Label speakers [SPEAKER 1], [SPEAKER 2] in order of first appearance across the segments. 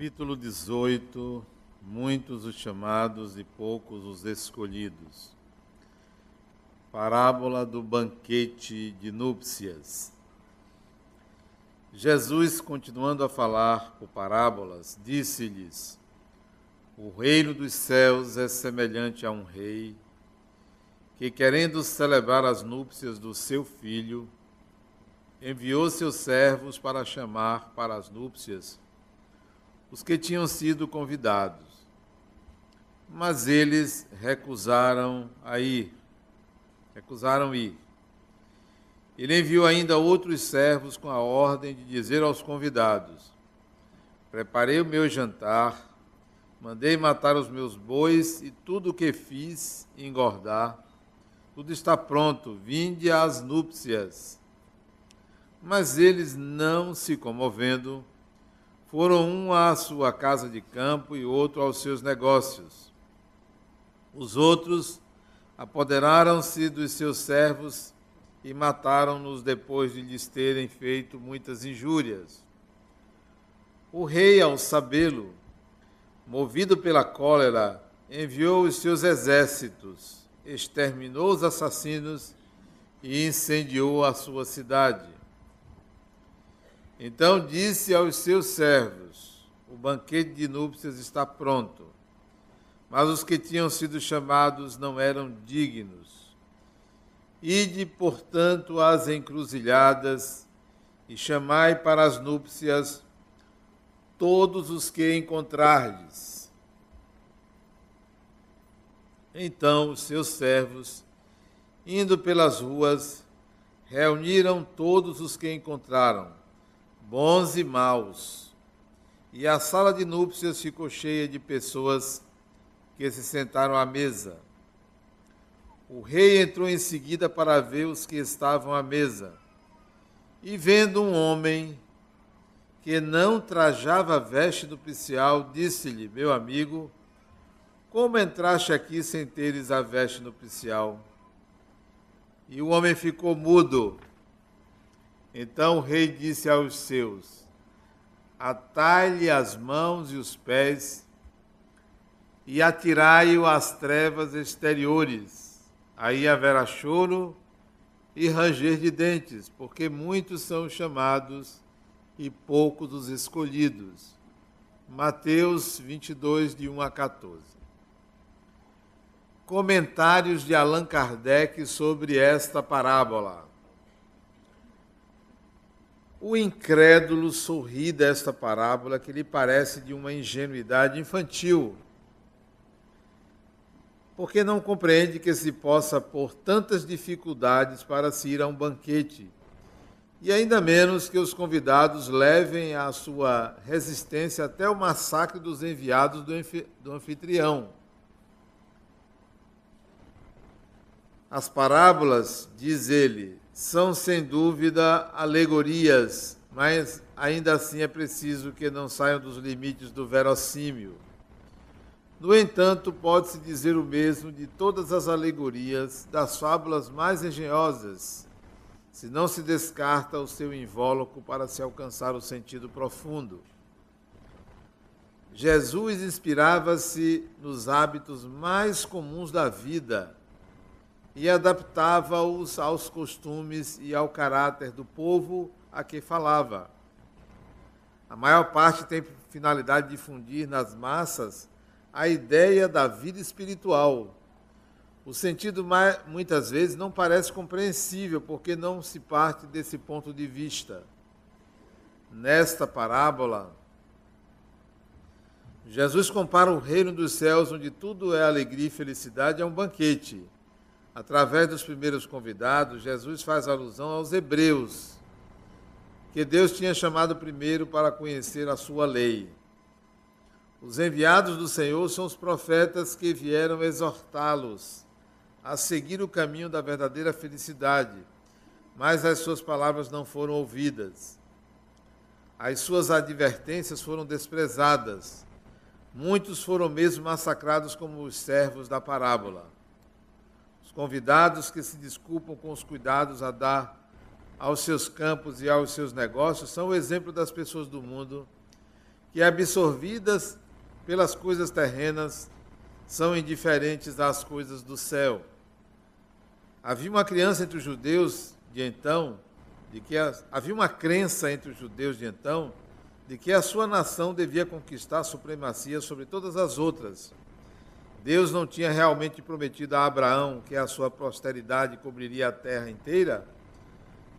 [SPEAKER 1] Capítulo 18 Muitos os chamados e poucos os escolhidos. Parábola do banquete de núpcias. Jesus, continuando a falar por parábolas, disse-lhes: O reino dos céus é semelhante a um rei que, querendo celebrar as núpcias do seu filho, enviou seus servos para chamar para as núpcias os que tinham sido convidados. Mas eles recusaram a ir. Recusaram ir. Ele enviou ainda outros servos com a ordem de dizer aos convidados: Preparei o meu jantar, mandei matar os meus bois e tudo o que fiz engordar. Tudo está pronto, vinde às núpcias. Mas eles, não se comovendo, foram um à sua casa de campo e outro aos seus negócios. Os outros apoderaram-se dos seus servos e mataram-nos depois de lhes terem feito muitas injúrias. O rei, ao sabê-lo, movido pela cólera, enviou os seus exércitos, exterminou os assassinos e incendiou a sua cidade. Então disse aos seus servos: O banquete de núpcias está pronto. Mas os que tinham sido chamados não eram dignos. Ide, portanto, às encruzilhadas e chamai para as núpcias todos os que encontrardes. Então os seus servos, indo pelas ruas, reuniram todos os que encontraram bons e maus. E a sala de núpcias ficou cheia de pessoas que se sentaram à mesa. O rei entrou em seguida para ver os que estavam à mesa. E vendo um homem que não trajava veste nupcial, disse-lhe: Meu amigo, como entraste aqui sem teres a veste nupcial? E o homem ficou mudo. Então o rei disse aos seus: Atai-lhe as mãos e os pés e atirai-o às trevas exteriores. Aí haverá choro e ranger de dentes, porque muitos são chamados e poucos os escolhidos. Mateus 22, de 1 a 14. Comentários de Allan Kardec sobre esta parábola. O incrédulo sorri desta parábola que lhe parece de uma ingenuidade infantil, porque não compreende que se possa pôr tantas dificuldades para se ir a um banquete, e ainda menos que os convidados levem a sua resistência até o massacre dos enviados do anfitrião. As parábolas, diz ele, são sem dúvida alegorias, mas ainda assim é preciso que não saiam dos limites do verossímil. No entanto, pode-se dizer o mesmo de todas as alegorias, das fábulas mais engenhosas, se não se descarta o seu invólucro para se alcançar o sentido profundo. Jesus inspirava-se nos hábitos mais comuns da vida e adaptava-os aos costumes e ao caráter do povo a que falava. A maior parte tem finalidade de difundir nas massas a ideia da vida espiritual. O sentido muitas vezes não parece compreensível porque não se parte desse ponto de vista. Nesta parábola, Jesus compara o reino dos céus, onde tudo é alegria e felicidade, a um banquete através dos primeiros convidados, Jesus faz alusão aos hebreus, que Deus tinha chamado primeiro para conhecer a sua lei. Os enviados do Senhor são os profetas que vieram exortá-los a seguir o caminho da verdadeira felicidade, mas as suas palavras não foram ouvidas. As suas advertências foram desprezadas. Muitos foram mesmo massacrados como os servos da parábola. Os convidados que se desculpam com os cuidados a dar aos seus campos e aos seus negócios são o exemplo das pessoas do mundo que, absorvidas pelas coisas terrenas, são indiferentes às coisas do céu. Havia uma criança entre os judeus de então, de que havia uma crença entre os judeus de então, de que a sua nação devia conquistar a supremacia sobre todas as outras. Deus não tinha realmente prometido a Abraão que a sua posteridade cobriria a terra inteira,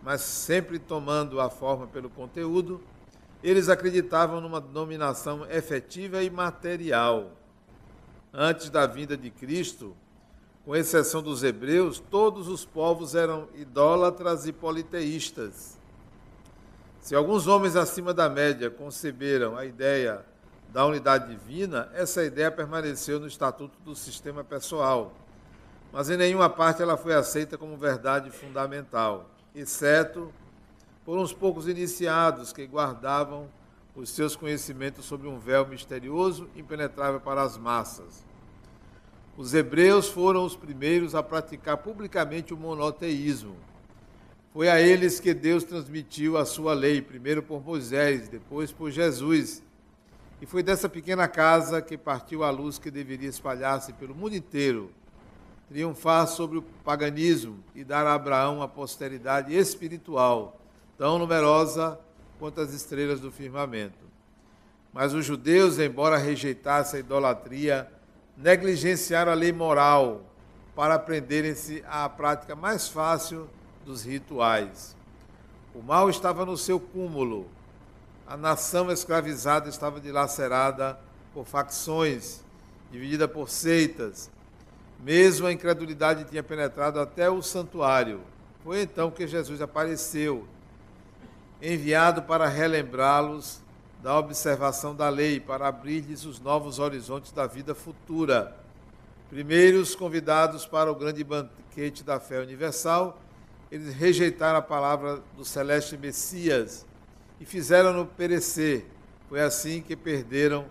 [SPEAKER 1] mas sempre tomando a forma pelo conteúdo, eles acreditavam numa dominação efetiva e material. Antes da vinda de Cristo, com exceção dos hebreus, todos os povos eram idólatras e politeístas. Se alguns homens acima da média conceberam a ideia da unidade divina, essa ideia permaneceu no estatuto do sistema pessoal, mas em nenhuma parte ela foi aceita como verdade fundamental, exceto por uns poucos iniciados que guardavam os seus conhecimentos sobre um véu misterioso impenetrável para as massas. Os hebreus foram os primeiros a praticar publicamente o monoteísmo. Foi a eles que Deus transmitiu a sua lei, primeiro por Moisés, depois por Jesus. E foi dessa pequena casa que partiu a luz que deveria espalhar-se pelo mundo inteiro, triunfar sobre o paganismo e dar a Abraão uma posteridade espiritual tão numerosa quanto as estrelas do firmamento. Mas os judeus, embora rejeitassem a idolatria, negligenciaram a lei moral para aprenderem-se à prática mais fácil dos rituais. O mal estava no seu cúmulo. A nação escravizada estava dilacerada por facções, dividida por seitas. Mesmo a incredulidade tinha penetrado até o santuário. Foi então que Jesus apareceu, enviado para relembrá-los da observação da lei para abrir-lhes os novos horizontes da vida futura. Primeiros convidados para o grande banquete da fé universal, eles rejeitaram a palavra do celeste Messias e fizeram-no perecer. Foi assim que perderam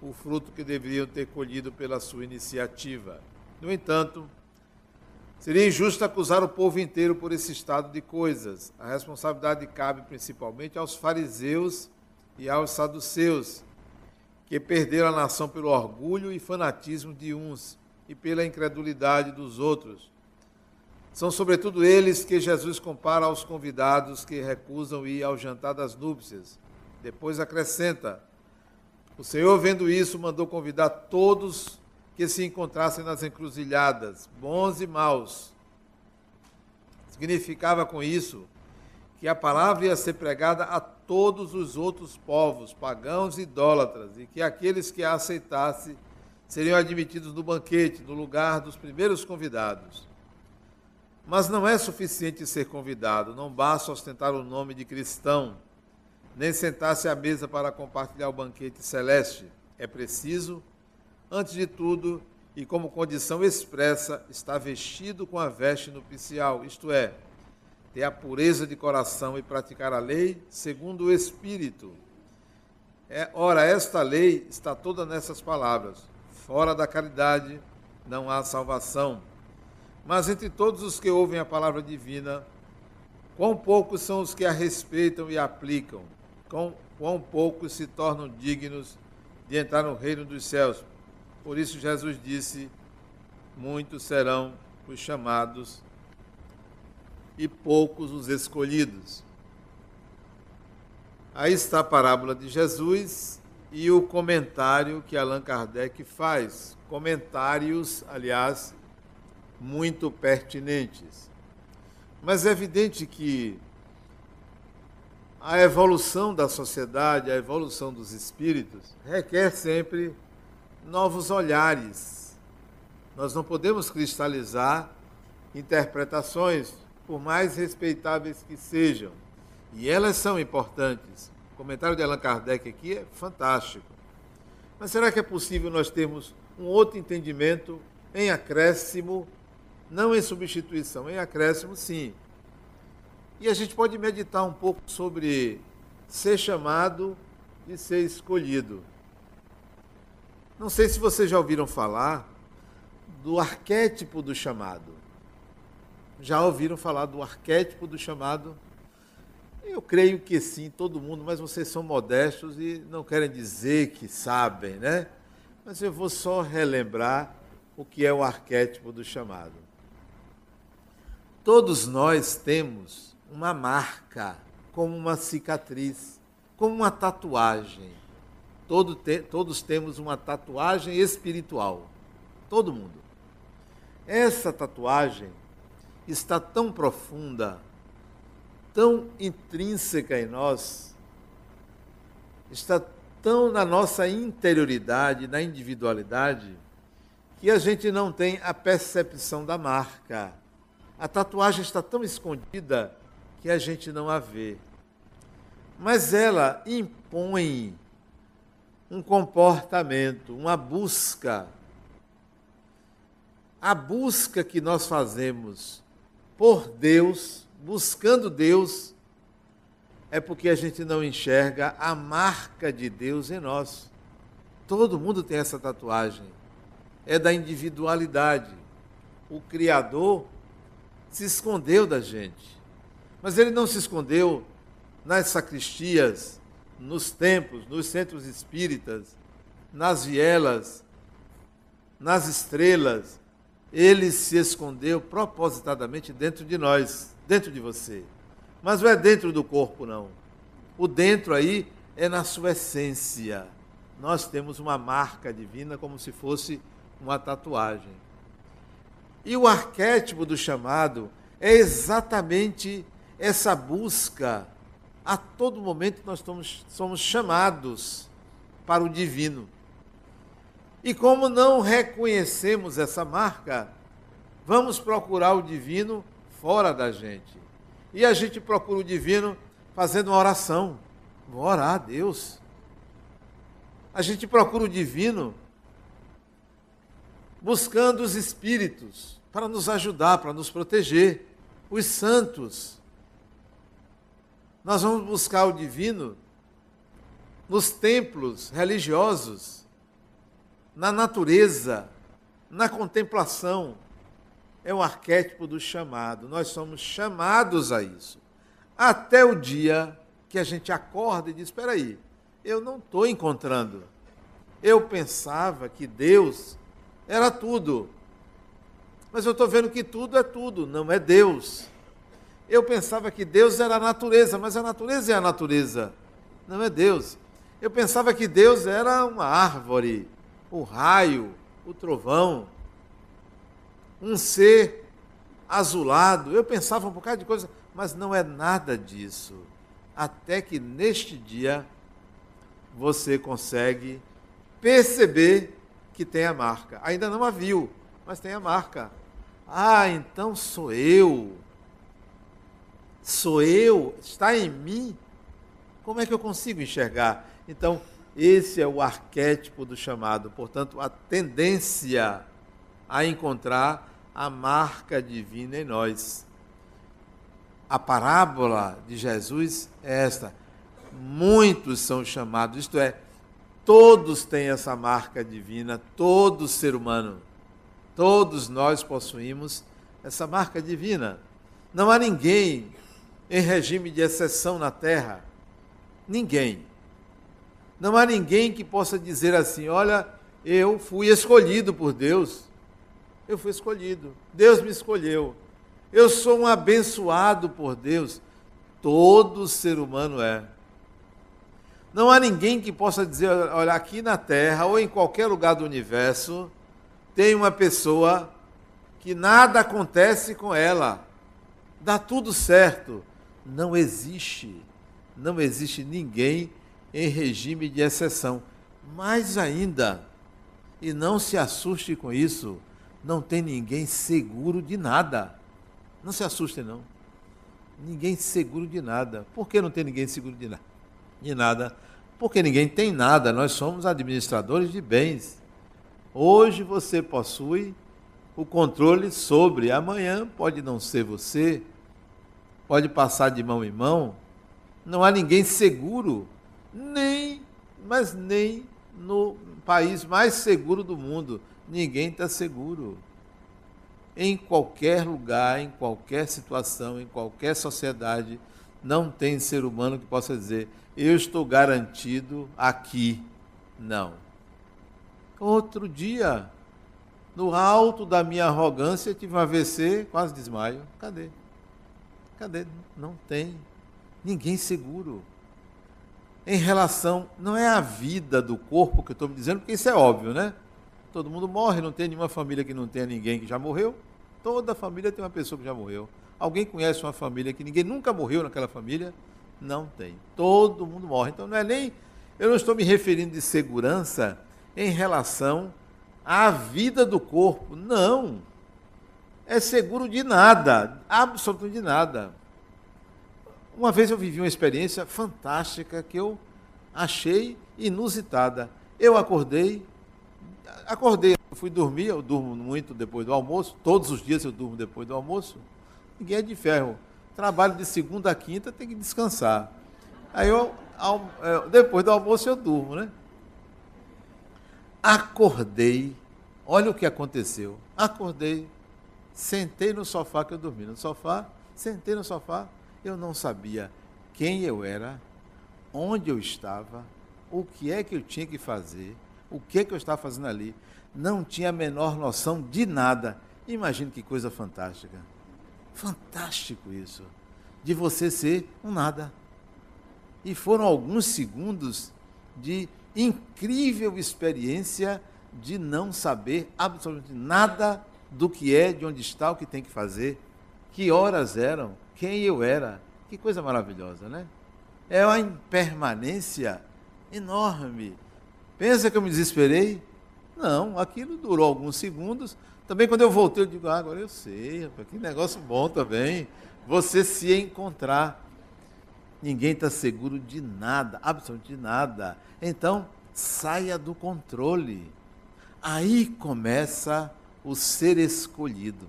[SPEAKER 1] o fruto que deveriam ter colhido pela sua iniciativa. No entanto, seria injusto acusar o povo inteiro por esse estado de coisas. A responsabilidade cabe principalmente aos fariseus e aos saduceus, que perderam a nação pelo orgulho e fanatismo de uns e pela incredulidade dos outros. São sobretudo eles que Jesus compara aos convidados que recusam ir ao jantar das núpcias. Depois acrescenta: O Senhor, vendo isso, mandou convidar todos que se encontrassem nas encruzilhadas, bons e maus. Significava com isso que a palavra ia ser pregada a todos os outros povos, pagãos e idólatras, e que aqueles que a aceitassem seriam admitidos no banquete, no lugar dos primeiros convidados. Mas não é suficiente ser convidado, não basta ostentar o nome de cristão, nem sentar-se à mesa para compartilhar o banquete celeste. É preciso, antes de tudo, e como condição expressa, estar vestido com a veste nupcial, isto é, ter a pureza de coração e praticar a lei segundo o Espírito. É, ora, esta lei está toda nessas palavras: fora da caridade não há salvação. Mas entre todos os que ouvem a palavra divina, quão poucos são os que a respeitam e aplicam, quão, quão poucos se tornam dignos de entrar no reino dos céus. Por isso, Jesus disse: muitos serão os chamados e poucos os escolhidos. Aí está a parábola de Jesus e o comentário que Allan Kardec faz. Comentários, aliás, muito pertinentes. Mas é evidente que a evolução da sociedade, a evolução dos espíritos, requer sempre novos olhares. Nós não podemos cristalizar interpretações por mais respeitáveis que sejam. E elas são importantes. O comentário de Allan Kardec aqui é fantástico. Mas será que é possível nós termos um outro entendimento em acréscimo, não em substituição, em acréscimo, sim. E a gente pode meditar um pouco sobre ser chamado e ser escolhido. Não sei se vocês já ouviram falar do arquétipo do chamado já ouviram falar do arquétipo do chamado? Eu creio que sim, todo mundo, mas vocês são modestos e não querem dizer que sabem, né? Mas eu vou só relembrar o que é o arquétipo do chamado. Todos nós temos uma marca, como uma cicatriz, como uma tatuagem. Todo te, todos temos uma tatuagem espiritual. Todo mundo. Essa tatuagem está tão profunda, tão intrínseca em nós, está tão na nossa interioridade, na individualidade, que a gente não tem a percepção da marca. A tatuagem está tão escondida que a gente não a vê. Mas ela impõe um comportamento, uma busca. A busca que nós fazemos por Deus, buscando Deus, é porque a gente não enxerga a marca de Deus em nós. Todo mundo tem essa tatuagem é da individualidade. O Criador se escondeu da gente. Mas ele não se escondeu nas sacristias, nos templos, nos centros espíritas, nas vielas, nas estrelas. Ele se escondeu propositadamente dentro de nós, dentro de você. Mas não é dentro do corpo, não. O dentro aí é na sua essência. Nós temos uma marca divina como se fosse uma tatuagem. E o arquétipo do chamado é exatamente essa busca. A todo momento nós somos, chamados para o divino. E como não reconhecemos essa marca, vamos procurar o divino fora da gente. E a gente procura o divino fazendo uma oração. Vou orar a Deus. A gente procura o divino buscando os espíritos para nos ajudar, para nos proteger, os santos. Nós vamos buscar o divino nos templos religiosos, na natureza, na contemplação. É o arquétipo do chamado. Nós somos chamados a isso. Até o dia que a gente acorda e diz: espera aí, eu não estou encontrando. Eu pensava que Deus era tudo. Mas eu estou vendo que tudo é tudo, não é Deus. Eu pensava que Deus era a natureza, mas a natureza é a natureza, não é Deus. Eu pensava que Deus era uma árvore, o raio, o trovão, um ser azulado. Eu pensava um bocado de coisa, mas não é nada disso. Até que neste dia você consegue perceber que tem a marca. Ainda não a viu, mas tem a marca. Ah, então sou eu. Sou eu, está em mim. Como é que eu consigo enxergar? Então, esse é o arquétipo do chamado, portanto, a tendência a encontrar a marca divina em nós. A parábola de Jesus é esta: muitos são chamados, isto é, Todos têm essa marca divina, todo ser humano. Todos nós possuímos essa marca divina. Não há ninguém em regime de exceção na terra. Ninguém. Não há ninguém que possa dizer assim: olha, eu fui escolhido por Deus. Eu fui escolhido. Deus me escolheu. Eu sou um abençoado por Deus. Todo ser humano é. Não há ninguém que possa dizer, olha, aqui na Terra ou em qualquer lugar do universo, tem uma pessoa que nada acontece com ela, dá tudo certo. Não existe. Não existe ninguém em regime de exceção. Mais ainda, e não se assuste com isso, não tem ninguém seguro de nada. Não se assuste, não. Ninguém seguro de nada. Por que não tem ninguém seguro de nada? de nada, porque ninguém tem nada, nós somos administradores de bens. Hoje você possui o controle sobre, amanhã pode não ser você, pode passar de mão em mão. Não há ninguém seguro, nem, mas nem no país mais seguro do mundo. Ninguém está seguro. Em qualquer lugar, em qualquer situação, em qualquer sociedade, Não tem ser humano que possa dizer, eu estou garantido aqui. Não. Outro dia, no alto da minha arrogância, tive um AVC, quase desmaio. Cadê? Cadê? Não tem. Ninguém seguro. Em relação, não é a vida do corpo que eu estou me dizendo, porque isso é óbvio, né? Todo mundo morre, não tem nenhuma família que não tenha ninguém que já morreu. Toda família tem uma pessoa que já morreu. Alguém conhece uma família que ninguém nunca morreu naquela família? Não tem. Todo mundo morre. Então não é nem. Eu não estou me referindo de segurança em relação à vida do corpo. Não. É seguro de nada. Absolutamente de nada. Uma vez eu vivi uma experiência fantástica que eu achei inusitada. Eu acordei, acordei, fui dormir, eu durmo muito depois do almoço, todos os dias eu durmo depois do almoço. Ninguém é de ferro. Trabalho de segunda a quinta, tem que descansar. Aí eu, é, depois do almoço eu durmo, né? Acordei, olha o que aconteceu. Acordei, sentei no sofá que eu dormi no sofá, sentei no sofá, eu não sabia quem eu era, onde eu estava, o que é que eu tinha que fazer, o que é que eu estava fazendo ali. Não tinha a menor noção de nada. Imagine que coisa fantástica. Fantástico isso. De você ser um nada. E foram alguns segundos de incrível experiência de não saber absolutamente nada do que é, de onde está, o que tem que fazer, que horas eram, quem eu era. Que coisa maravilhosa, né? É uma impermanência enorme. Pensa que eu me desesperei? Não, aquilo durou alguns segundos. Também quando eu voltei, eu digo, ah, agora eu sei, rapaz, que negócio bom também. Você se encontrar. Ninguém está seguro de nada, absolutamente de nada. Então, saia do controle. Aí começa o ser escolhido.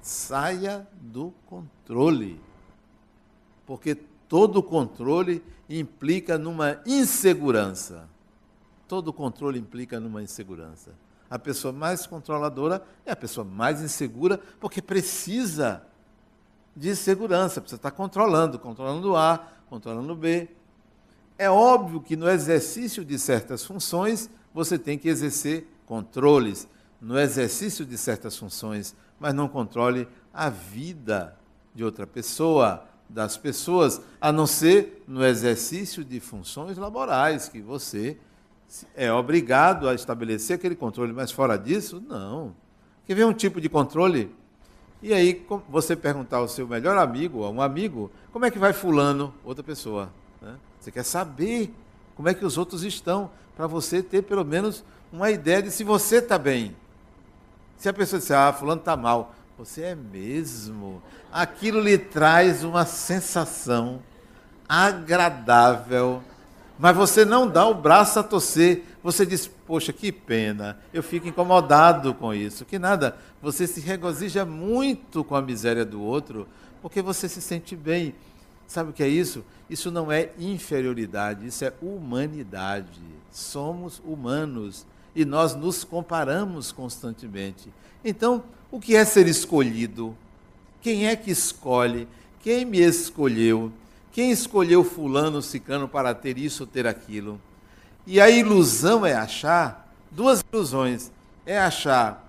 [SPEAKER 1] Saia do controle. Porque todo controle implica numa insegurança. Todo controle implica numa insegurança. A pessoa mais controladora é a pessoa mais insegura, porque precisa de segurança, precisa estar controlando, controlando A, controlando B. É óbvio que no exercício de certas funções você tem que exercer controles, no exercício de certas funções, mas não controle a vida de outra pessoa, das pessoas, a não ser no exercício de funções laborais que você é obrigado a estabelecer aquele controle, mas fora disso, não. Quer ver um tipo de controle? E aí você perguntar ao seu melhor amigo, a um amigo, como é que vai fulano, outra pessoa. Né? Você quer saber como é que os outros estão, para você ter pelo menos uma ideia de se você está bem. Se a pessoa disser, ah, fulano está mal, você é mesmo. Aquilo lhe traz uma sensação agradável mas você não dá o braço a torcer. Você diz, poxa, que pena, eu fico incomodado com isso. Que nada, você se regozija muito com a miséria do outro, porque você se sente bem. Sabe o que é isso? Isso não é inferioridade, isso é humanidade. Somos humanos e nós nos comparamos constantemente. Então, o que é ser escolhido? Quem é que escolhe? Quem me escolheu? Quem escolheu fulano, cicano para ter isso ou ter aquilo? E a ilusão é achar, duas ilusões, é achar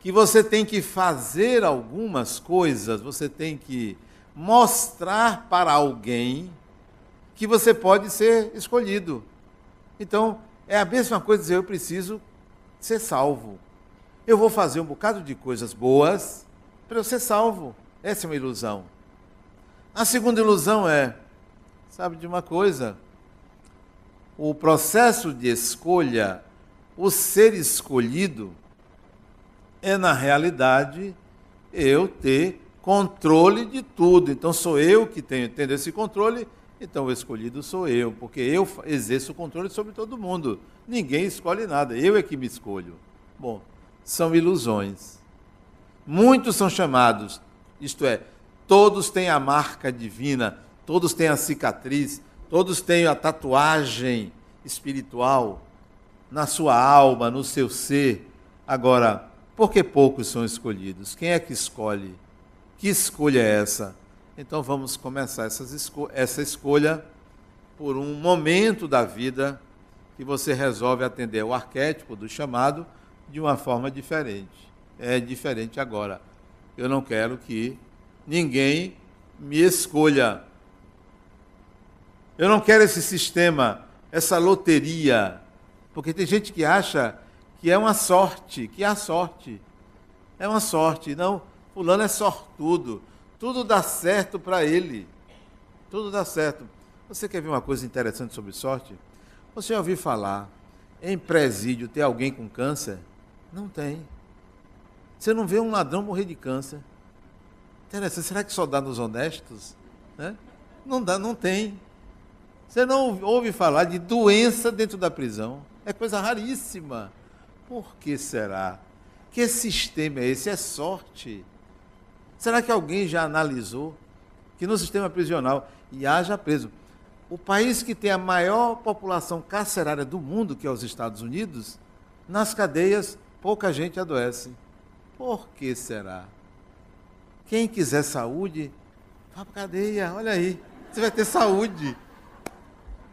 [SPEAKER 1] que você tem que fazer algumas coisas, você tem que mostrar para alguém que você pode ser escolhido. Então, é a mesma coisa dizer, eu preciso ser salvo. Eu vou fazer um bocado de coisas boas para eu ser salvo. Essa é uma ilusão. A segunda ilusão é, sabe de uma coisa? O processo de escolha, o ser escolhido, é na realidade eu ter controle de tudo. Então sou eu que tenho tendo esse controle, então o escolhido sou eu, porque eu exerço o controle sobre todo mundo. Ninguém escolhe nada, eu é que me escolho. Bom, são ilusões. Muitos são chamados, isto é, Todos têm a marca divina, todos têm a cicatriz, todos têm a tatuagem espiritual na sua alma, no seu ser. Agora, por que poucos são escolhidos? Quem é que escolhe? Que escolha é essa? Então vamos começar esco essa escolha por um momento da vida que você resolve atender o arquétipo do chamado de uma forma diferente. É diferente agora. Eu não quero que ninguém me escolha. Eu não quero esse sistema, essa loteria, porque tem gente que acha que é uma sorte, que é a sorte. É uma sorte. Não, fulano é sortudo. Tudo dá certo para ele. Tudo dá certo. Você quer ver uma coisa interessante sobre sorte? Você já ouviu falar em presídio ter alguém com câncer? Não tem. Você não vê um ladrão morrer de câncer. Interessante. Será que só dá nos honestos? Né? Não dá, não tem. Você não ouve falar de doença dentro da prisão. É coisa raríssima. Por que será? Que sistema é esse? É sorte. Será que alguém já analisou que no sistema prisional, e haja preso, o país que tem a maior população carcerária do mundo, que é os Estados Unidos, nas cadeias pouca gente adoece. Por que será? Quem quiser saúde, vá para cadeia, olha aí, você vai ter saúde.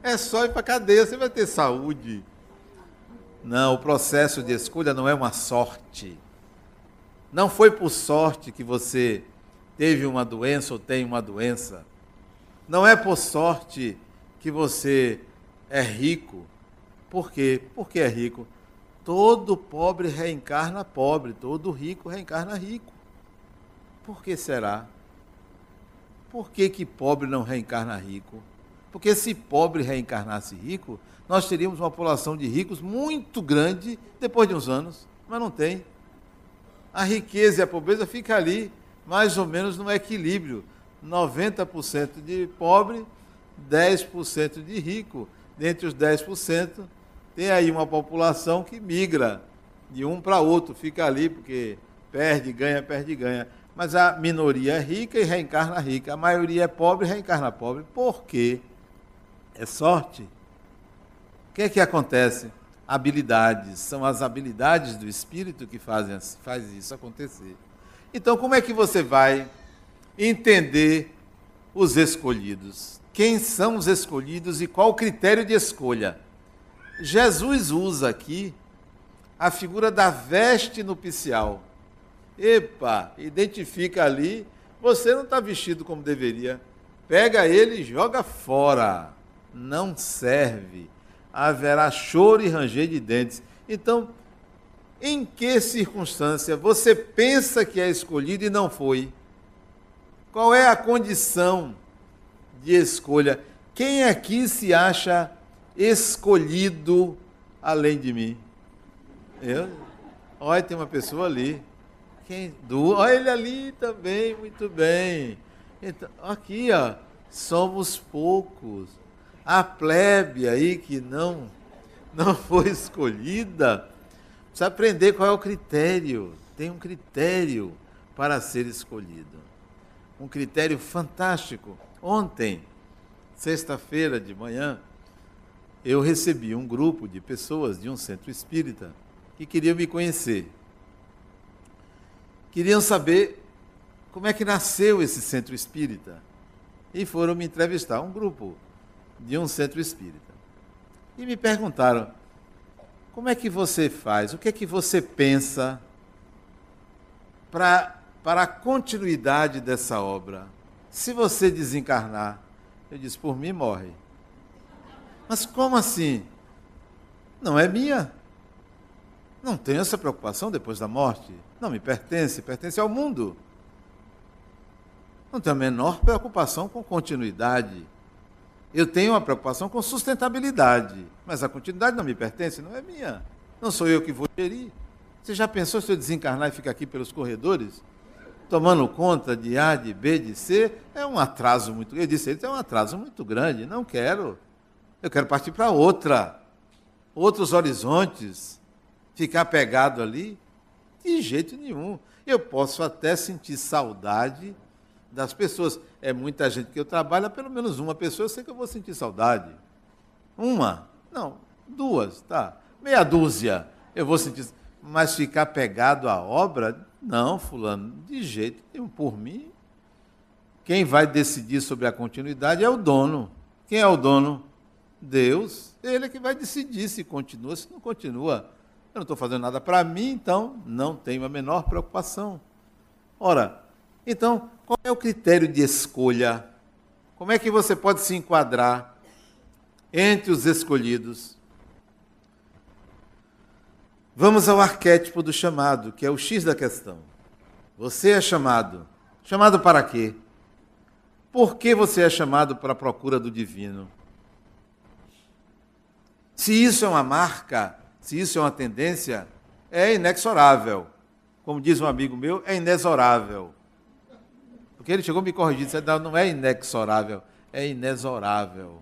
[SPEAKER 1] É só ir para cadeia, você vai ter saúde. Não, o processo de escolha não é uma sorte. Não foi por sorte que você teve uma doença ou tem uma doença. Não é por sorte que você é rico. Por quê? Porque é rico. Todo pobre reencarna pobre, todo rico reencarna rico. Por que será? Por que, que pobre não reencarna rico? Porque se pobre reencarnasse rico, nós teríamos uma população de ricos muito grande depois de uns anos, mas não tem a riqueza e a pobreza fica ali, mais ou menos no equilíbrio. 90% de pobre, 10% de rico. Dentre os 10%, tem aí uma população que migra de um para outro, fica ali porque perde, ganha, perde, ganha. Mas a minoria é rica e reencarna rica. A maioria é pobre e reencarna pobre. Por quê? É sorte. O que é que acontece? habilidades. São as habilidades do espírito que fazem faz isso acontecer. Então, como é que você vai entender os escolhidos? Quem são os escolhidos e qual o critério de escolha? Jesus usa aqui a figura da veste nupcial. Epa, identifica ali, você não está vestido como deveria. Pega ele e joga fora. Não serve haverá choro e ranger de dentes. Então, em que circunstância você pensa que é escolhido e não foi? Qual é a condição de escolha? Quem aqui se acha escolhido além de mim? Eu? Olha, tem uma pessoa ali. Quem? Du? Olha ele ali também, muito bem. Então, aqui, ó, somos poucos a plebe aí que não, não foi escolhida, precisa aprender qual é o critério. Tem um critério para ser escolhido. Um critério fantástico. Ontem, sexta-feira de manhã, eu recebi um grupo de pessoas de um centro espírita que queriam me conhecer. Queriam saber como é que nasceu esse centro espírita. E foram me entrevistar. Um grupo de um centro espírita. E me perguntaram: como é que você faz? O que é que você pensa para para a continuidade dessa obra? Se você desencarnar, eu disse: por mim morre. Mas como assim? Não é minha. Não tenho essa preocupação depois da morte. Não me pertence, pertence ao mundo. Não tenho a menor preocupação com continuidade. Eu tenho uma preocupação com sustentabilidade, mas a continuidade não me pertence, não é minha. Não sou eu que vou gerir. Você já pensou se eu desencarnar e ficar aqui pelos corredores? Tomando conta de A, de B, de C, é um atraso muito. Eu disse, é um atraso muito grande. Não quero. Eu quero partir para outra. Outros horizontes. Ficar pegado ali? De jeito nenhum. Eu posso até sentir saudade das pessoas. É muita gente que eu trabalho, pelo menos uma pessoa eu sei que eu vou sentir saudade. Uma? Não, duas, tá. Meia dúzia eu vou sentir. Mas ficar pegado à obra, não, fulano, de jeito nenhum. Por mim, quem vai decidir sobre a continuidade é o dono. Quem é o dono? Deus. Ele é que vai decidir se continua, se não continua. Eu não estou fazendo nada para mim, então não tenho a menor preocupação. Ora, então, qual é o critério de escolha? Como é que você pode se enquadrar entre os escolhidos? Vamos ao arquétipo do chamado, que é o X da questão. Você é chamado. Chamado para quê? Por que você é chamado para a procura do divino? Se isso é uma marca, se isso é uma tendência, é inexorável. Como diz um amigo meu, é inexorável. Porque ele chegou me corrigindo, disse, não, não é inexorável, é inexorável.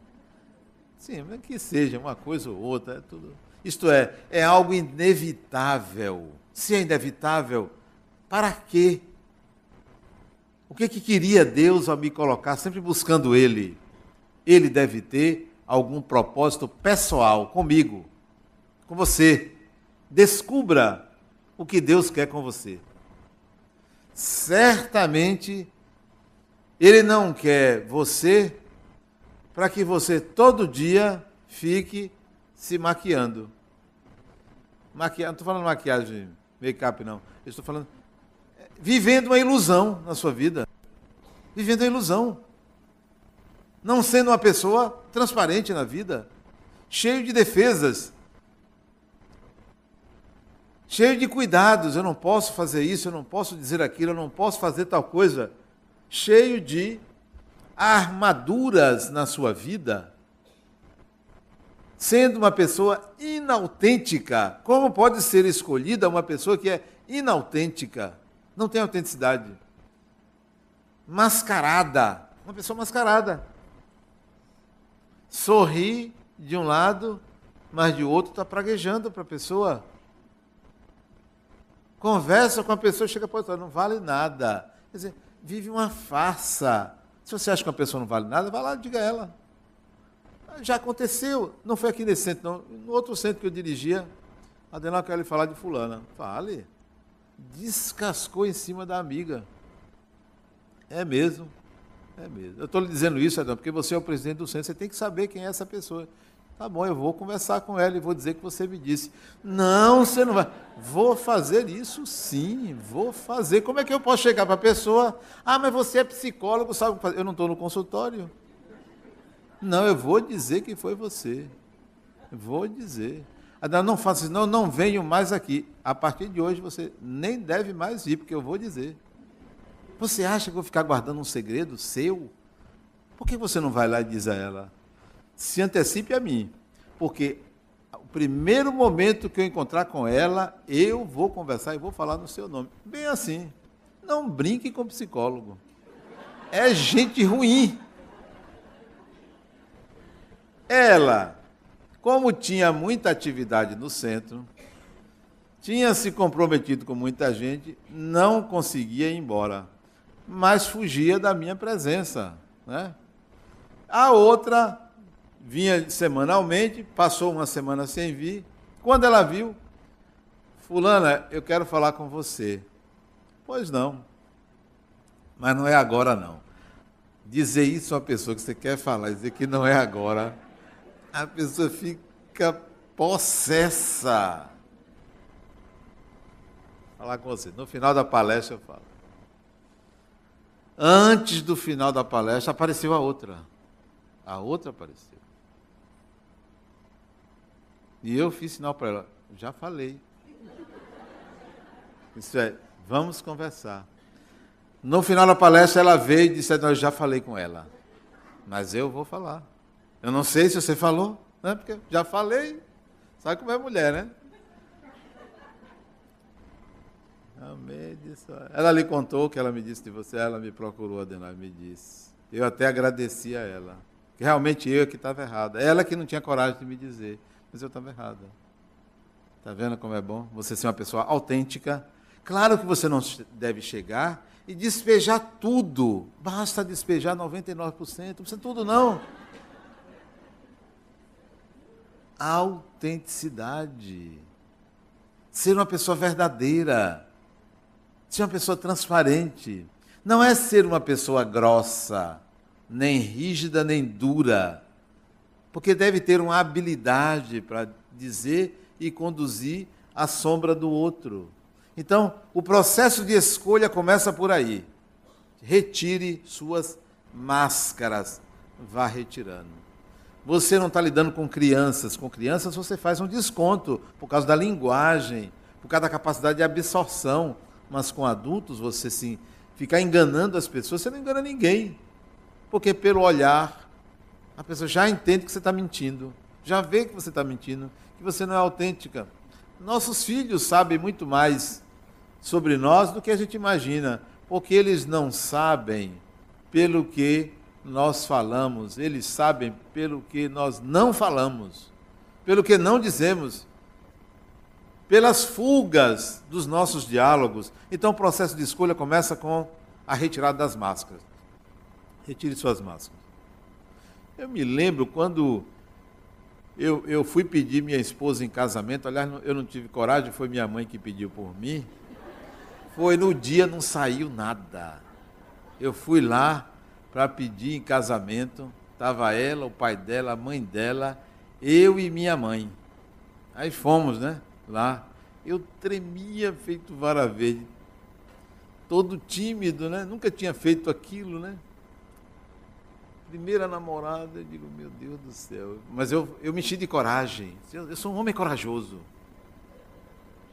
[SPEAKER 1] Sim, mas que seja uma coisa ou outra, é tudo. Isto é, é algo inevitável. Se é inevitável, para quê? O que, que queria Deus ao me colocar sempre buscando Ele? Ele deve ter algum propósito pessoal comigo, com você. Descubra o que Deus quer com você. Certamente, Ele não quer você para que você todo dia fique se maquiando. Maquiando, não estou falando maquiagem, make-up, não. Estou falando vivendo uma ilusão na sua vida. Vivendo a ilusão. Não sendo uma pessoa transparente na vida, cheio de defesas, cheio de cuidados. Eu não posso fazer isso, eu não posso dizer aquilo, eu não posso fazer tal coisa. Cheio de armaduras na sua vida, sendo uma pessoa inautêntica. Como pode ser escolhida uma pessoa que é inautêntica? Não tem autenticidade. Mascarada. Uma pessoa mascarada. Sorri de um lado, mas de outro está praguejando para a pessoa. Conversa com a pessoa, chega para outra, não vale nada. Quer dizer, vive uma farsa. Se você acha que uma pessoa não vale nada, vai lá e diga a ela. Já aconteceu, não foi aqui nesse centro, não. No outro centro que eu dirigia, Adenal quer lhe falar de fulana. Fale descascou em cima da amiga. É mesmo. É mesmo. Eu estou lhe dizendo isso, Adão, porque você é o presidente do centro, você tem que saber quem é essa pessoa. Tá bom, eu vou conversar com ela e vou dizer que você me disse. Não, você não vai. Vou fazer isso sim, vou fazer. Como é que eu posso chegar para a pessoa? Ah, mas você é psicólogo, sabe fazer? Eu não estou no consultório. Não, eu vou dizer que foi você. Vou dizer. Não faça isso, não, não venho mais aqui. A partir de hoje você nem deve mais vir, porque eu vou dizer. Você acha que eu vou ficar guardando um segredo seu? Por que você não vai lá e diz a ela? Se antecipe a mim, porque o primeiro momento que eu encontrar com ela, eu vou conversar e vou falar no seu nome. Bem assim. Não brinque com psicólogo. É gente ruim. Ela como tinha muita atividade no centro, tinha se comprometido com muita gente, não conseguia ir embora, mas fugia da minha presença. Né? A outra vinha semanalmente, passou uma semana sem vir. Quando ela viu, Fulana, eu quero falar com você. Pois não. Mas não é agora, não. Dizer isso a uma pessoa que você quer falar, dizer que não é agora, a pessoa fica possessa. Falar com você. No final da palestra eu falo. Antes do final da palestra apareceu a outra. A outra apareceu. E eu fiz sinal para ela. Já falei. Isso é, vamos conversar. No final da palestra ela veio e disse: Eu já falei com ela. Mas eu vou falar. Eu não sei se você falou, né? porque já falei. Sabe como é mulher, né? Amei disso. Ela lhe contou o que ela me disse de você, ela me procurou, Adenai, me disse. Eu até agradeci a ela. Que realmente eu que estava errada. Ela que não tinha coragem de me dizer, mas eu estava errada. Está vendo como é bom? Você ser uma pessoa autêntica. Claro que você não deve chegar e despejar tudo. Basta despejar 99%, não precisa tudo não autenticidade. Ser uma pessoa verdadeira. Ser uma pessoa transparente. Não é ser uma pessoa grossa, nem rígida, nem dura, porque deve ter uma habilidade para dizer e conduzir a sombra do outro. Então, o processo de escolha começa por aí. Retire suas máscaras, vá retirando. Você não está lidando com crianças. Com crianças você faz um desconto por causa da linguagem, por causa da capacidade de absorção. Mas com adultos você sim ficar enganando as pessoas, você não engana ninguém. Porque pelo olhar, a pessoa já entende que você está mentindo, já vê que você está mentindo, que você não é autêntica. Nossos filhos sabem muito mais sobre nós do que a gente imagina, porque eles não sabem pelo que nós falamos, eles sabem pelo que nós não falamos, pelo que não dizemos, pelas fugas dos nossos diálogos. Então o processo de escolha começa com a retirada das máscaras. Retire suas máscaras. Eu me lembro quando eu, eu fui pedir minha esposa em casamento, aliás, eu não tive coragem, foi minha mãe que pediu por mim. Foi no dia, não saiu nada. Eu fui lá, para pedir em casamento. Estava ela, o pai dela, a mãe dela, eu e minha mãe. Aí fomos, né? Lá. Eu tremia feito vara verde. Todo tímido, né? Nunca tinha feito aquilo, né? Primeira namorada, eu digo, meu Deus do céu. Mas eu, eu me enchi de coragem. Eu, eu sou um homem corajoso.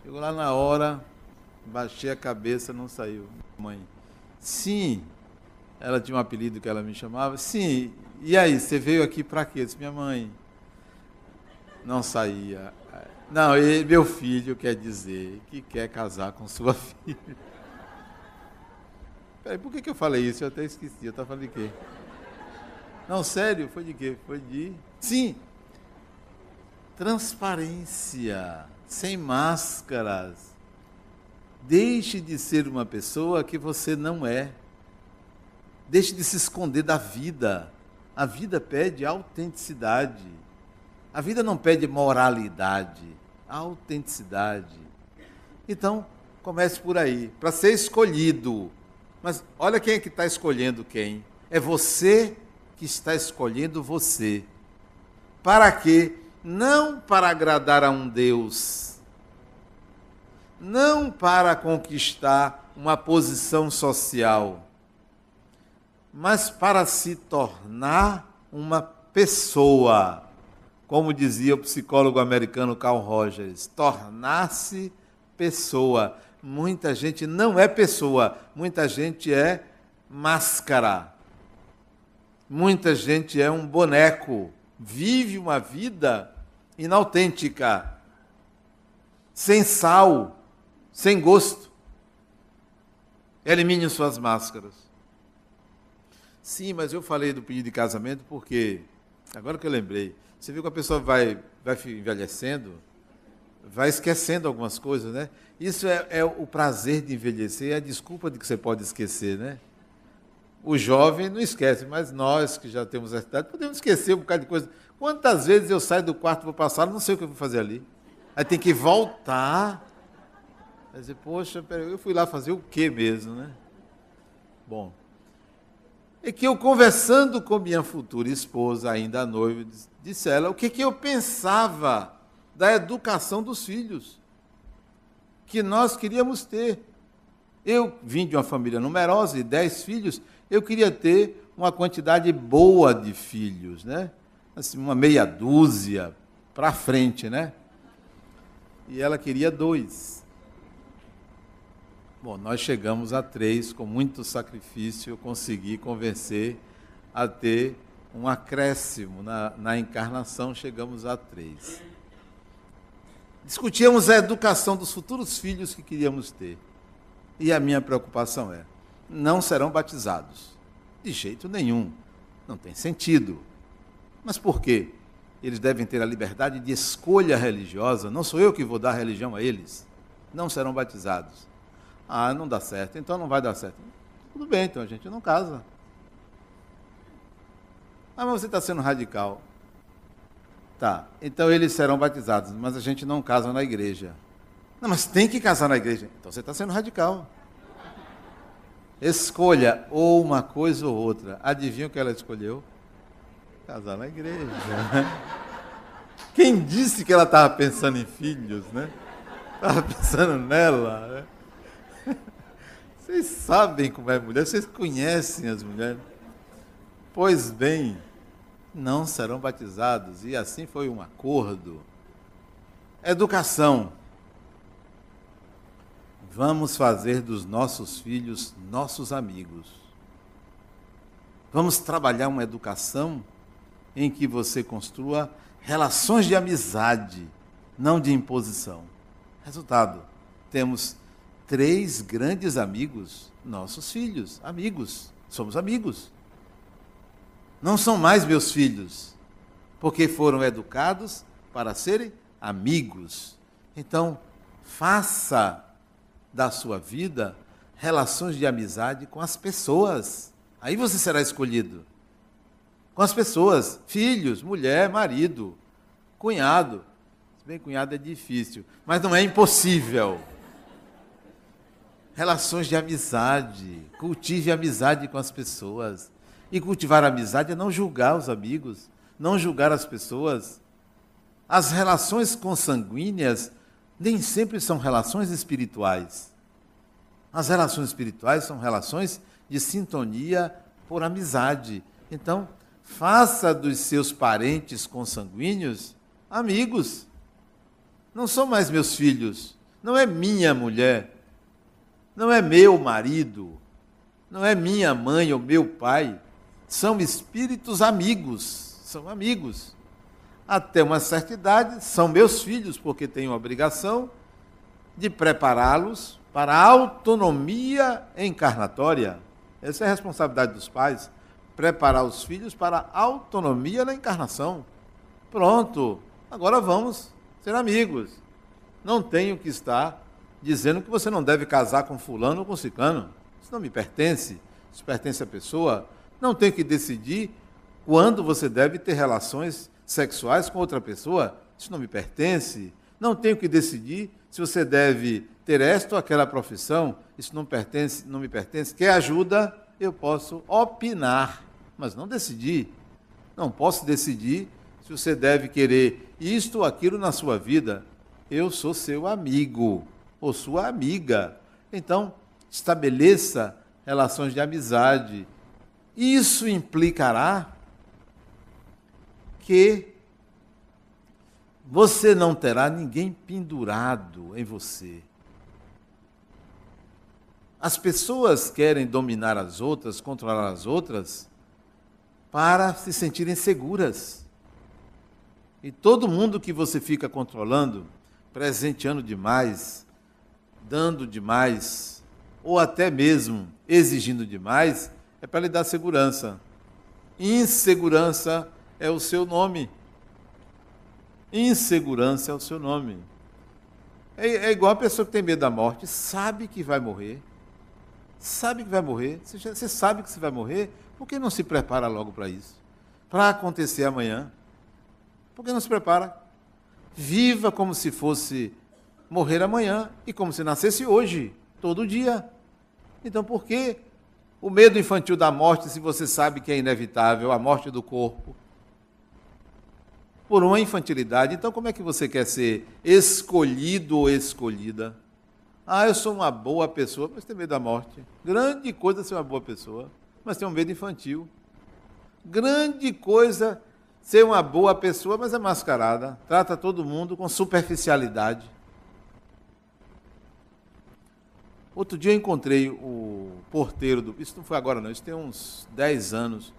[SPEAKER 1] Chegou lá na hora, baixei a cabeça, não saiu. Mãe, sim, ela tinha um apelido que ela me chamava. Sim, e aí, você veio aqui para quê? Eu disse, minha mãe. Não saía. Não, meu filho quer dizer que quer casar com sua filha. Peraí, por que, que eu falei isso? Eu até esqueci. Eu estava falando de quê? Não, sério, foi de quê? Foi de. Sim! Transparência, sem máscaras. Deixe de ser uma pessoa que você não é. Deixe de se esconder da vida. A vida pede autenticidade. A vida não pede moralidade, autenticidade. Então, comece por aí, para ser escolhido. Mas olha quem é que está escolhendo quem. É você que está escolhendo você. Para quê? Não para agradar a um Deus, não para conquistar uma posição social mas para se tornar uma pessoa. Como dizia o psicólogo americano Carl Rogers, tornar-se pessoa. Muita gente não é pessoa, muita gente é máscara. Muita gente é um boneco, vive uma vida inautêntica, sem sal, sem gosto. Elimine suas máscaras. Sim, mas eu falei do pedido de casamento porque, agora que eu lembrei, você viu que a pessoa vai, vai envelhecendo, vai esquecendo algumas coisas, né? Isso é, é o prazer de envelhecer, é a desculpa de que você pode esquecer, né? O jovem não esquece, mas nós que já temos essa idade podemos esquecer um bocado de coisa. Quantas vezes eu saio do quarto, vou passar, não sei o que eu vou fazer ali. Aí tem que voltar. Vai dizer, poxa, eu fui lá fazer o quê mesmo, né? Bom, é que eu conversando com minha futura esposa, ainda noiva, disse a ela o que, que eu pensava da educação dos filhos que nós queríamos ter. Eu vim de uma família numerosa, de dez filhos, eu queria ter uma quantidade boa de filhos, né? Assim, uma meia dúzia para frente, né? E ela queria dois. Bom, nós chegamos a três, com muito sacrifício, eu consegui convencer a ter um acréscimo na, na encarnação, chegamos a três. Discutíamos a educação dos futuros filhos que queríamos ter. E a minha preocupação é: não serão batizados. De jeito nenhum. Não tem sentido. Mas por quê? Eles devem ter a liberdade de escolha religiosa. Não sou eu que vou dar religião a eles. Não serão batizados. Ah, não dá certo, então não vai dar certo. Tudo bem, então a gente não casa. Ah, mas você está sendo radical. Tá, então eles serão batizados, mas a gente não casa na igreja. Não, mas tem que casar na igreja. Então você está sendo radical. Escolha ou uma coisa ou outra. Adivinha o que ela escolheu? Casar na igreja. Quem disse que ela estava pensando em filhos, né? Estava pensando nela. Né? Vocês sabem como é mulher, vocês conhecem as mulheres. Pois bem, não serão batizados. E assim foi um acordo. Educação. Vamos fazer dos nossos filhos nossos amigos. Vamos trabalhar uma educação em que você construa relações de amizade, não de imposição. Resultado: temos três grandes amigos, nossos filhos, amigos, somos amigos. Não são mais meus filhos, porque foram educados para serem amigos. Então, faça da sua vida relações de amizade com as pessoas. Aí você será escolhido. Com as pessoas, filhos, mulher, marido, cunhado. Se bem cunhado é difícil, mas não é impossível. Relações de amizade. Cultive amizade com as pessoas. E cultivar amizade é não julgar os amigos, não julgar as pessoas. As relações consanguíneas nem sempre são relações espirituais. As relações espirituais são relações de sintonia por amizade. Então, faça dos seus parentes consanguíneos amigos. Não são mais meus filhos, não é minha mulher, não é meu marido, não é minha mãe ou meu pai. São espíritos amigos, são amigos até uma certa idade, são meus filhos, porque tenho a obrigação de prepará-los para a autonomia encarnatória. Essa é a responsabilidade dos pais, preparar os filhos para a autonomia na encarnação. Pronto, agora vamos ser amigos. Não tenho que estar dizendo que você não deve casar com fulano ou com ciclano. Isso não me pertence, isso pertence à pessoa. Não tenho que decidir quando você deve ter relações sexuais com outra pessoa, isso não me pertence. Não tenho que decidir se você deve ter esta ou aquela profissão, isso não pertence, não me pertence. Quer ajuda? Eu posso opinar, mas não decidir. Não posso decidir se você deve querer isto ou aquilo na sua vida. Eu sou seu amigo ou sua amiga. Então, estabeleça relações de amizade. Isso implicará que você não terá ninguém pendurado em você. As pessoas querem dominar as outras, controlar as outras, para se sentirem seguras. E todo mundo que você fica controlando, presenteando demais, dando demais, ou até mesmo exigindo demais, é para lhe dar segurança. Insegurança é o seu nome. Insegurança é o seu nome. É, é, igual a pessoa que tem medo da morte, sabe que vai morrer. Sabe que vai morrer. Você, já, você sabe que você vai morrer, por que não se prepara logo para isso? Para acontecer amanhã. Por que não se prepara? Viva como se fosse morrer amanhã e como se nascesse hoje, todo dia. Então por que o medo infantil da morte se você sabe que é inevitável, a morte do corpo? Por uma infantilidade. Então, como é que você quer ser escolhido ou escolhida? Ah, eu sou uma boa pessoa, mas tem medo da morte. Grande coisa ser uma boa pessoa, mas tem um medo infantil. Grande coisa ser uma boa pessoa, mas é mascarada. Trata todo mundo com superficialidade. Outro dia eu encontrei o porteiro do. Isso não foi agora, não, isso tem uns 10 anos.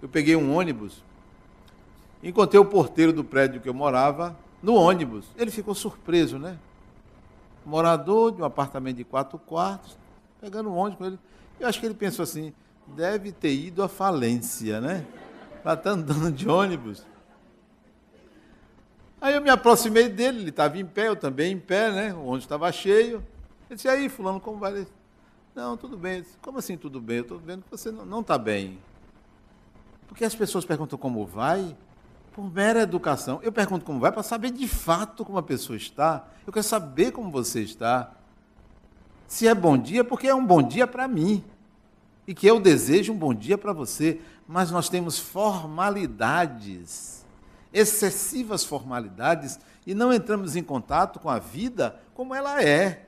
[SPEAKER 1] Eu peguei um ônibus Encontrei o porteiro do prédio que eu morava no ônibus. Ele ficou surpreso, né? Morador de um apartamento de quatro quartos, pegando um ônibus com ele. Eu acho que ele pensou assim: deve ter ido à falência, né? Estar tá andando de ônibus. Aí eu me aproximei dele, ele estava em pé, eu também em pé, né? O ônibus estava cheio. Ele disse: aí, Fulano, como vai? Não, tudo bem. Disse, como assim tudo bem? Eu estou vendo que você não está bem. Porque as pessoas perguntam como vai, por mera educação. Eu pergunto como vai para saber de fato como a pessoa está. Eu quero saber como você está. Se é bom dia, porque é um bom dia para mim. e que eu desejo um bom dia para você, mas nós temos formalidades, excessivas formalidades, e não entramos em contato com a vida como ela é.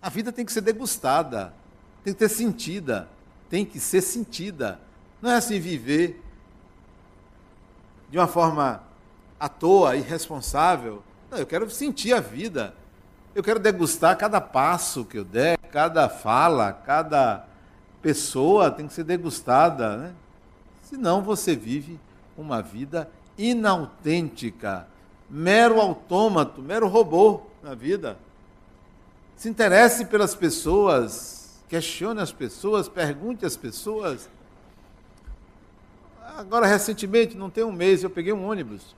[SPEAKER 1] A vida tem que ser degustada, tem que ter sentida, tem que ser sentida. Não é assim viver de uma forma à toa, irresponsável. Não, eu quero sentir a vida. Eu quero degustar cada passo que eu der, cada fala, cada pessoa tem que ser degustada. Né? Senão você vive uma vida inautêntica, mero autômato, mero robô na vida. Se interesse pelas pessoas, questione as pessoas, pergunte às pessoas. Agora, recentemente, não tem um mês, eu peguei um ônibus.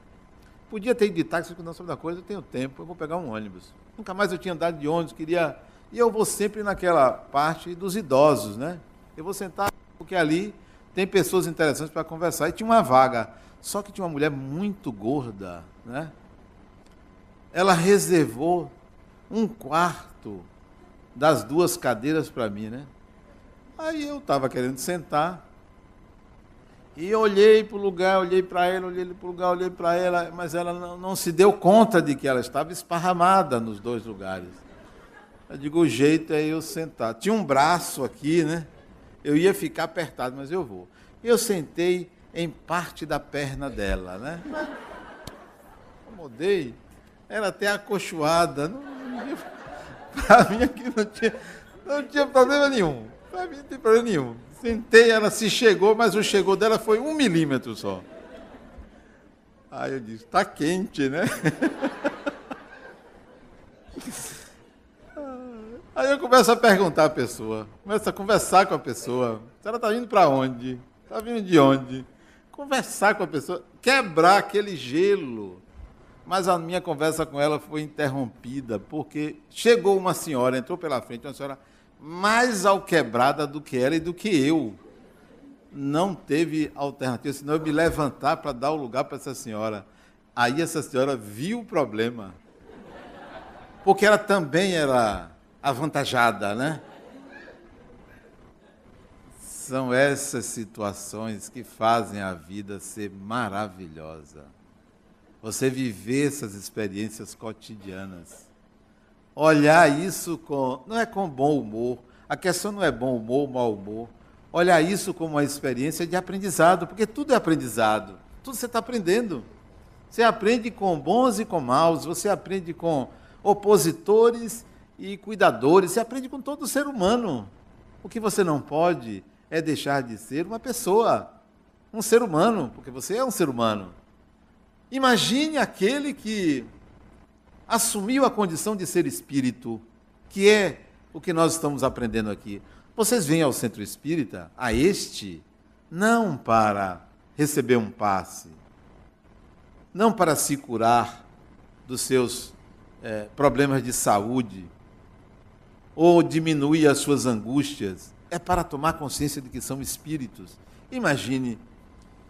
[SPEAKER 1] Podia ter ido de táxi, não sobre da coisa, eu tenho tempo, eu vou pegar um ônibus. Nunca mais eu tinha andado de ônibus, queria. E eu vou sempre naquela parte dos idosos, né? Eu vou sentar, porque ali tem pessoas interessantes para conversar. E tinha uma vaga. Só que tinha uma mulher muito gorda, né? Ela reservou um quarto das duas cadeiras para mim, né? Aí eu estava querendo sentar. E olhei para o lugar, olhei para ela, olhei para o lugar, olhei para ela, mas ela não, não, se deu conta de que ela estava esparramada nos dois lugares. Eu digo, o jeito é eu sentar. Tinha um braço aqui, né? Eu ia ficar apertado, mas eu vou. Eu sentei em parte da perna dela, né? Acomodei. Era até acolchoada. Para mim aqui não tinha, não tinha problema nenhum. Para mim não tem problema nenhum. Sentei, ela se chegou, mas o chegou dela foi um milímetro só. Aí eu disse, está quente, né? Aí eu começo a perguntar à pessoa, começo a conversar com a pessoa. Ela está vindo para onde? Está vindo de onde? Conversar com a pessoa, quebrar aquele gelo. Mas a minha conversa com ela foi interrompida, porque chegou uma senhora, entrou pela frente, uma senhora mais alquebrada do que ela e do que eu. Não teve alternativa, senão eu me levantar para dar o lugar para essa senhora. Aí essa senhora viu o problema. Porque ela também era avantajada, né? São essas situações que fazem a vida ser maravilhosa. Você viver essas experiências cotidianas. Olhar isso com. Não é com bom humor. A questão não é bom humor mau humor. Olhar isso como uma experiência de aprendizado, porque tudo é aprendizado. Tudo você está aprendendo. Você aprende com bons e com maus, você aprende com opositores e cuidadores. Você aprende com todo ser humano. O que você não pode é deixar de ser uma pessoa, um ser humano, porque você é um ser humano. Imagine aquele que assumiu a condição de ser espírito, que é o que nós estamos aprendendo aqui. Vocês vêm ao centro espírita, a este, não para receber um passe, não para se curar dos seus é, problemas de saúde, ou diminuir as suas angústias, é para tomar consciência de que são espíritos. Imagine,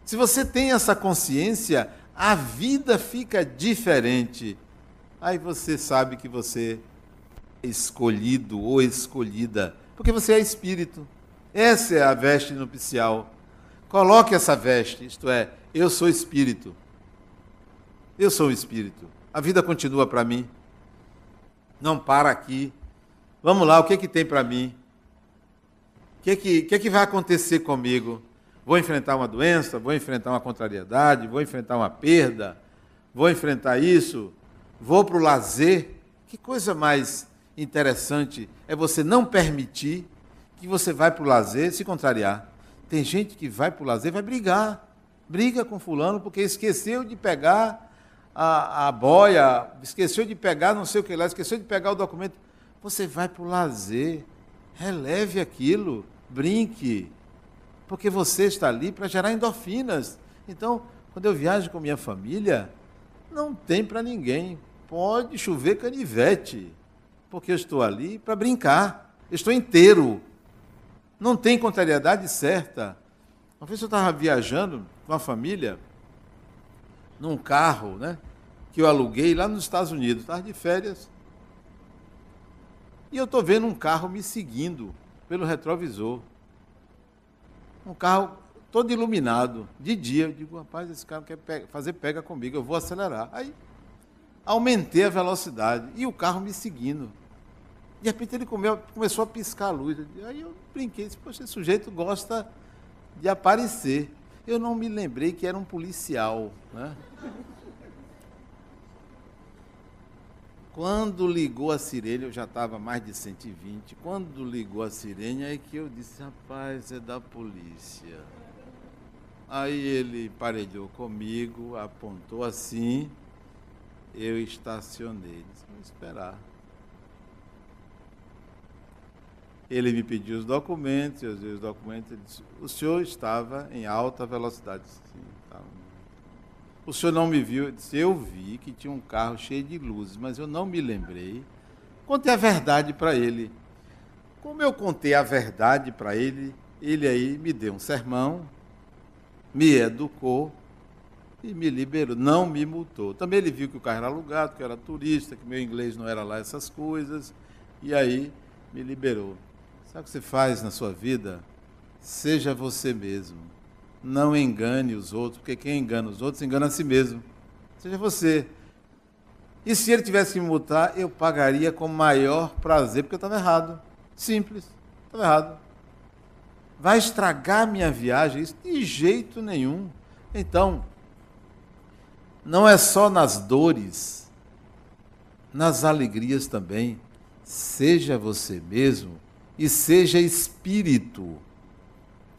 [SPEAKER 1] se você tem essa consciência, a vida fica diferente. Aí você sabe que você é escolhido ou escolhida, porque você é espírito. Essa é a veste nupcial. Coloque essa veste, isto é, eu sou espírito. Eu sou espírito. A vida continua para mim. Não para aqui. Vamos lá, o que, é que tem para mim? O que, é que, que, é que vai acontecer comigo? Vou enfrentar uma doença? Vou enfrentar uma contrariedade? Vou enfrentar uma perda? Vou enfrentar isso? Vou para o lazer? Que coisa mais interessante é você não permitir que você vai para o lazer se contrariar. Tem gente que vai para o lazer vai brigar. Briga com fulano porque esqueceu de pegar a, a boia, esqueceu de pegar não sei o que lá, esqueceu de pegar o documento. Você vai para o lazer, releve aquilo, brinque, porque você está ali para gerar endorfinas. Então, quando eu viajo com minha família, não tem para ninguém. Pode chover canivete, porque eu estou ali para brincar. Estou inteiro. Não tem contrariedade certa. Uma vez eu estava viajando com a família, num carro, né? Que eu aluguei lá nos Estados Unidos. Estava de férias. E eu estou vendo um carro me seguindo pelo retrovisor. Um carro todo iluminado, de dia. Eu digo, rapaz, esse carro quer fazer pega comigo, eu vou acelerar. Aí aumentei a velocidade e o carro me seguindo. De repente ele comeu, começou a piscar a luz. Aí eu brinquei, disse, poxa, esse sujeito gosta de aparecer. Eu não me lembrei que era um policial. Né? Quando ligou a sirene, eu já estava mais de 120. Quando ligou a sirene, aí que eu disse, rapaz, é da polícia. Aí ele parelhou comigo, apontou assim, eu estacionei. Disse, vou esperar. Ele me pediu os documentos, eu dei os documentos, ele disse, o senhor estava em alta velocidade. Sim, estava o senhor não me viu? Eu disse, eu vi que tinha um carro cheio de luzes, mas eu não me lembrei. Contei a verdade para ele. Como eu contei a verdade para ele, ele aí me deu um sermão, me educou e me liberou. Não me multou. Também ele viu que o carro era alugado, que eu era turista, que meu inglês não era lá essas coisas, e aí me liberou. Sabe o que você faz na sua vida? Seja você mesmo não engane os outros, porque quem engana os outros engana a si mesmo. Seja você. E se ele tivesse que me multar, eu pagaria com maior prazer, porque eu estava errado. Simples. Estava errado. Vai estragar minha viagem? Isso de jeito nenhum. Então, não é só nas dores, nas alegrias também. Seja você mesmo e seja espírito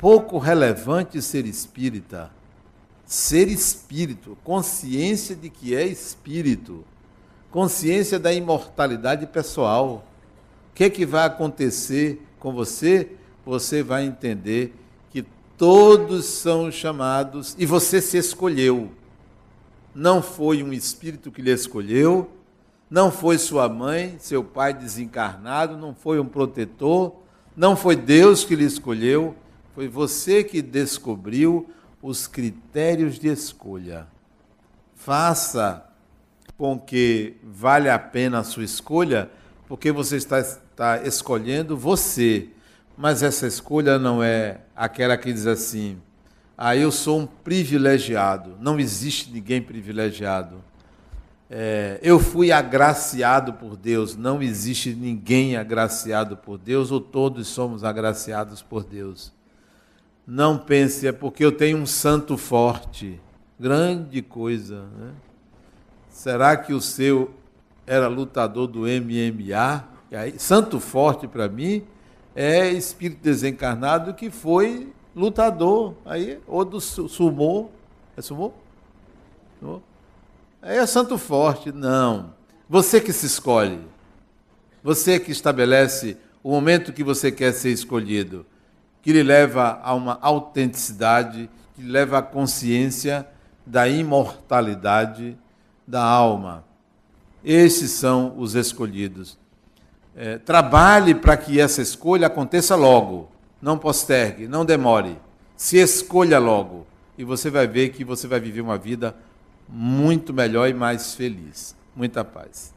[SPEAKER 1] pouco relevante ser espírita. Ser espírito, consciência de que é espírito, consciência da imortalidade pessoal. O que, é que vai acontecer com você? Você vai entender que todos são chamados e você se escolheu. Não foi um espírito que lhe escolheu, não foi sua mãe, seu pai desencarnado, não foi um protetor, não foi Deus que lhe escolheu, foi você que descobriu os critérios de escolha. Faça com que vale a pena a sua escolha, porque você está, está escolhendo você. Mas essa escolha não é aquela que diz assim: ah, eu sou um privilegiado. Não existe ninguém privilegiado. É, eu fui agraciado por Deus. Não existe ninguém agraciado por Deus, ou todos somos agraciados por Deus. Não pense, é porque eu tenho um santo forte. Grande coisa. Né? Será que o seu era lutador do MMA? Aí, santo forte para mim é espírito desencarnado que foi lutador. Aí, ou do sumô. É sumô? Aí é santo forte. Não. Você que se escolhe. Você que estabelece o momento que você quer ser escolhido que lhe leva a uma autenticidade, que lhe leva à consciência da imortalidade da alma. Esses são os escolhidos. É, trabalhe para que essa escolha aconteça logo. Não postergue, não demore. Se escolha logo. E você vai ver que você vai viver uma vida muito melhor e mais feliz. Muita paz.